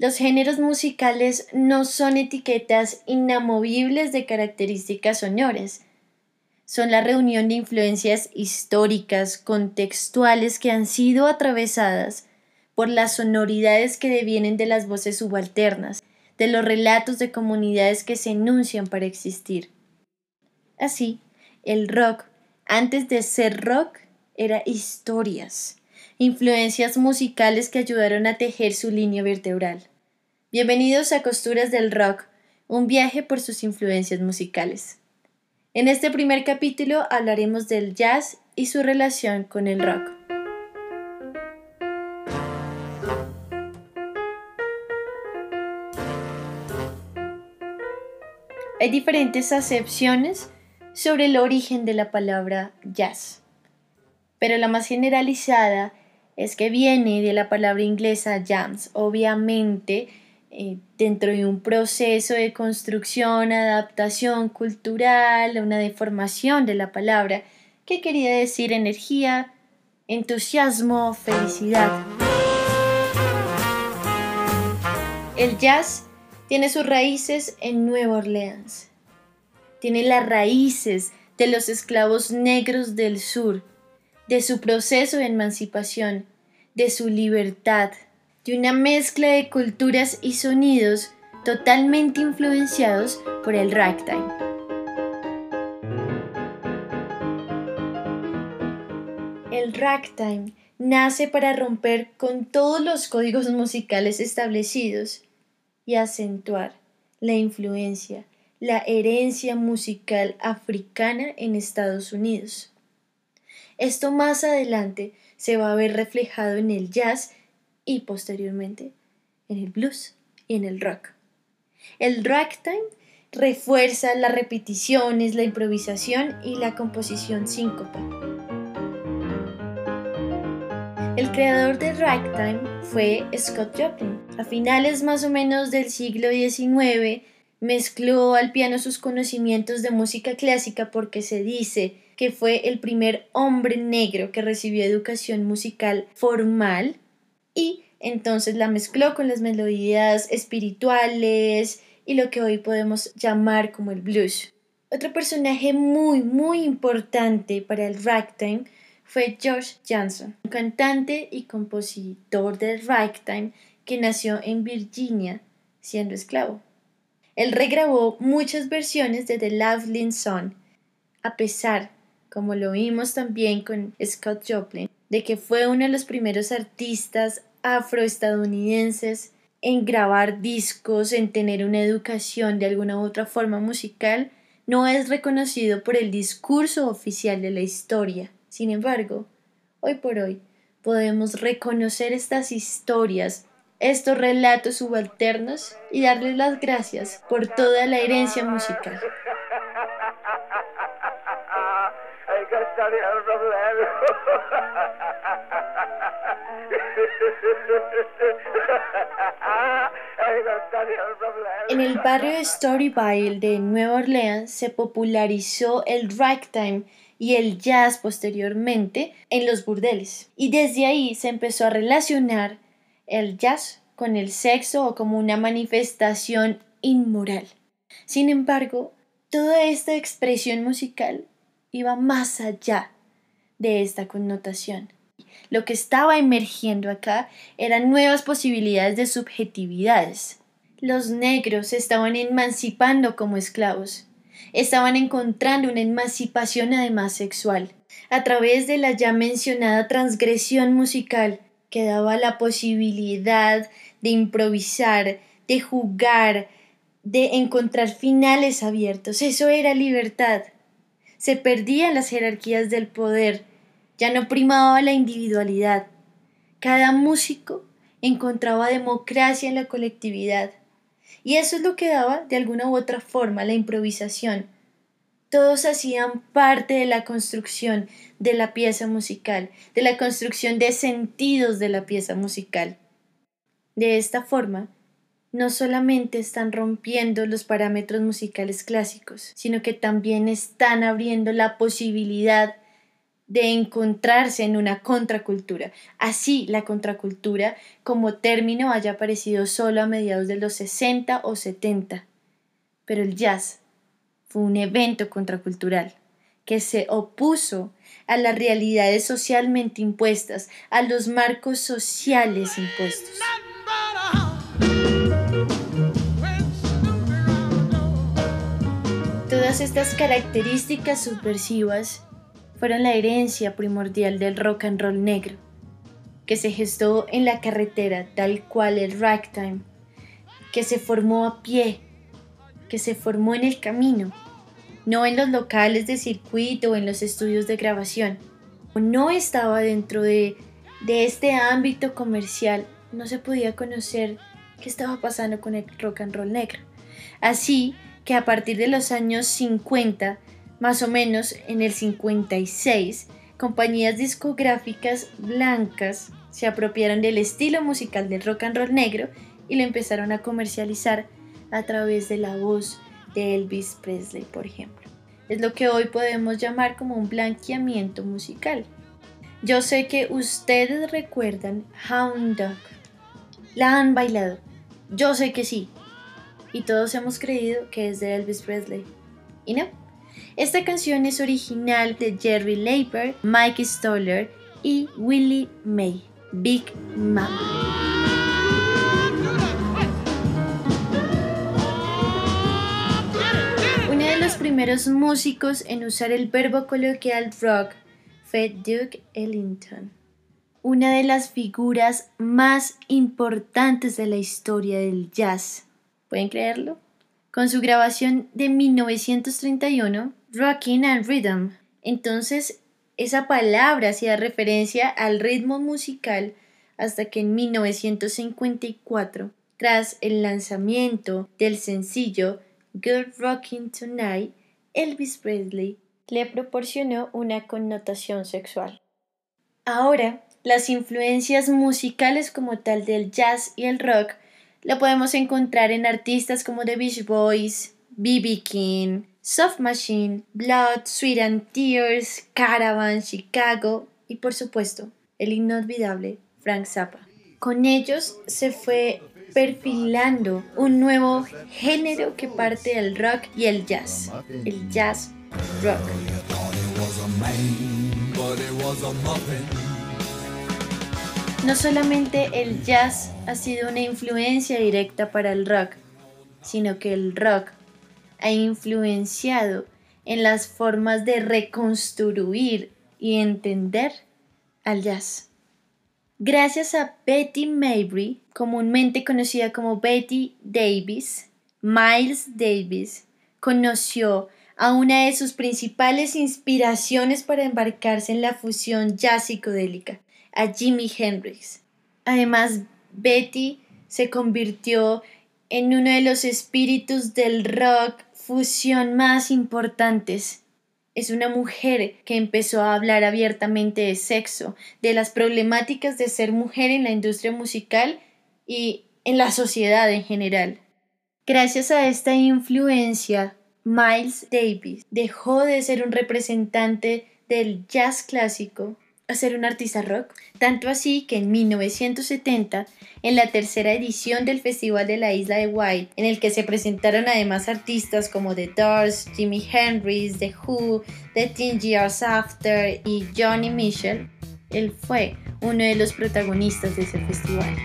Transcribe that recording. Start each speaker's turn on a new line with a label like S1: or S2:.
S1: Los géneros musicales no son etiquetas inamovibles de características sonoras. Son la reunión de influencias históricas, contextuales que han sido atravesadas por las sonoridades que devienen de las voces subalternas, de los relatos de comunidades que se enuncian para existir. Así, el rock, antes de ser rock, era historias, influencias musicales que ayudaron a tejer su línea vertebral. Bienvenidos a Costuras del Rock, un viaje por sus influencias musicales. En este primer capítulo hablaremos del jazz y su relación con el rock. Hay diferentes acepciones sobre el origen de la palabra jazz, pero la más generalizada es que viene de la palabra inglesa jams, obviamente eh, dentro de un proceso de construcción, adaptación cultural, una deformación de la palabra, que quería decir energía, entusiasmo, felicidad. El jazz tiene sus raíces en Nueva Orleans. Tiene las raíces de los esclavos negros del sur, de su proceso de emancipación, de su libertad, de una mezcla de culturas y sonidos totalmente influenciados por el ragtime. El ragtime nace para romper con todos los códigos musicales establecidos y acentuar la influencia, la herencia musical africana en Estados Unidos. Esto más adelante se va a ver reflejado en el jazz y posteriormente en el blues y en el rock. El ragtime refuerza las repeticiones, la improvisación y la composición síncopa. El creador del ragtime fue Scott Joplin. A finales más o menos del siglo XIX mezcló al piano sus conocimientos de música clásica porque se dice que fue el primer hombre negro que recibió educación musical formal y entonces la mezcló con las melodías espirituales y lo que hoy podemos llamar como el blues. Otro personaje muy muy importante para el ragtime fue George Johnson, un cantante y compositor del ragtime que nació en Virginia siendo esclavo. Él regrabó muchas versiones de The Loveling Song, a pesar, como lo vimos también con Scott Joplin, de que fue uno de los primeros artistas afroestadounidenses en grabar discos, en tener una educación de alguna u otra forma musical, no es reconocido por el discurso oficial de la historia. Sin embargo, hoy por hoy podemos reconocer estas historias, estos relatos subalternos y darles las gracias por toda la herencia musical. En el barrio de Storyville de Nueva Orleans se popularizó el ragtime y el jazz posteriormente en los burdeles. Y desde ahí se empezó a relacionar el jazz con el sexo o como una manifestación inmoral. Sin embargo, toda esta expresión musical iba más allá de esta connotación. Lo que estaba emergiendo acá eran nuevas posibilidades de subjetividades. Los negros estaban emancipando como esclavos. Estaban encontrando una emancipación además sexual. A través de la ya mencionada transgresión musical que daba la posibilidad de improvisar, de jugar, de encontrar finales abiertos. Eso era libertad. Se perdían las jerarquías del poder ya no primaba la individualidad. Cada músico encontraba democracia en la colectividad. Y eso es lo que daba de alguna u otra forma la improvisación. Todos hacían parte de la construcción de la pieza musical, de la construcción de sentidos de la pieza musical. De esta forma, no solamente están rompiendo los parámetros musicales clásicos, sino que también están abriendo la posibilidad de encontrarse en una contracultura. Así la contracultura como término haya aparecido solo a mediados de los 60 o 70. Pero el jazz fue un evento contracultural que se opuso a las realidades socialmente impuestas, a los marcos sociales impuestos. Todas estas características subversivas fueron la herencia primordial del rock and roll negro, que se gestó en la carretera tal cual el ragtime, que se formó a pie, que se formó en el camino, no en los locales de circuito o en los estudios de grabación. No estaba dentro de, de este ámbito comercial, no se podía conocer qué estaba pasando con el rock and roll negro. Así que a partir de los años 50 más o menos en el 56, compañías discográficas blancas se apropiaron del estilo musical del rock and roll negro y lo empezaron a comercializar a través de la voz de Elvis Presley, por ejemplo. Es lo que hoy podemos llamar como un blanqueamiento musical. Yo sé que ustedes recuerdan Hound Dog. La han bailado. Yo sé que sí. Y todos hemos creído que es de Elvis Presley. ¿Y no? Esta canción es original de Jerry Leiber, Mike Stoller y Willie May, Big Mama. Uno de los primeros músicos en usar el verbo coloquial rock fue Duke Ellington, una de las figuras más importantes de la historia del jazz. ¿Pueden creerlo? Con su grabación de 1931, Rockin' and Rhythm. Entonces, esa palabra hacía referencia al ritmo musical hasta que en 1954, tras el lanzamiento del sencillo Good Rockin' Tonight, Elvis Presley le proporcionó una connotación sexual. Ahora, las influencias musicales como tal del jazz y el rock lo podemos encontrar en artistas como The Beach Boys, B.B. King, Soft Machine, Blood, Sweet and Tears, Caravan, Chicago y por supuesto el inolvidable Frank Zappa. Con ellos se fue perfilando un nuevo género que parte del rock y el jazz, el jazz rock. No solamente el jazz ha sido una influencia directa para el rock, sino que el rock ha influenciado en las formas de reconstruir y entender al jazz. Gracias a Betty Mabry, comúnmente conocida como Betty Davis, Miles Davis conoció a una de sus principales inspiraciones para embarcarse en la fusión jazz psicodélica, a Jimi Hendrix. Además, Betty se convirtió en uno de los espíritus del rock fusión más importantes. Es una mujer que empezó a hablar abiertamente de sexo, de las problemáticas de ser mujer en la industria musical y en la sociedad en general. Gracias a esta influencia, Miles Davis dejó de ser un representante del jazz clásico a ser un artista rock, tanto así que en 1970, en la tercera edición del Festival de la Isla de White, en el que se presentaron además artistas como The Doors, Jimi Hendrix, The Who, The Teen Years After y Johnny Mitchell, él fue uno de los protagonistas de ese festival.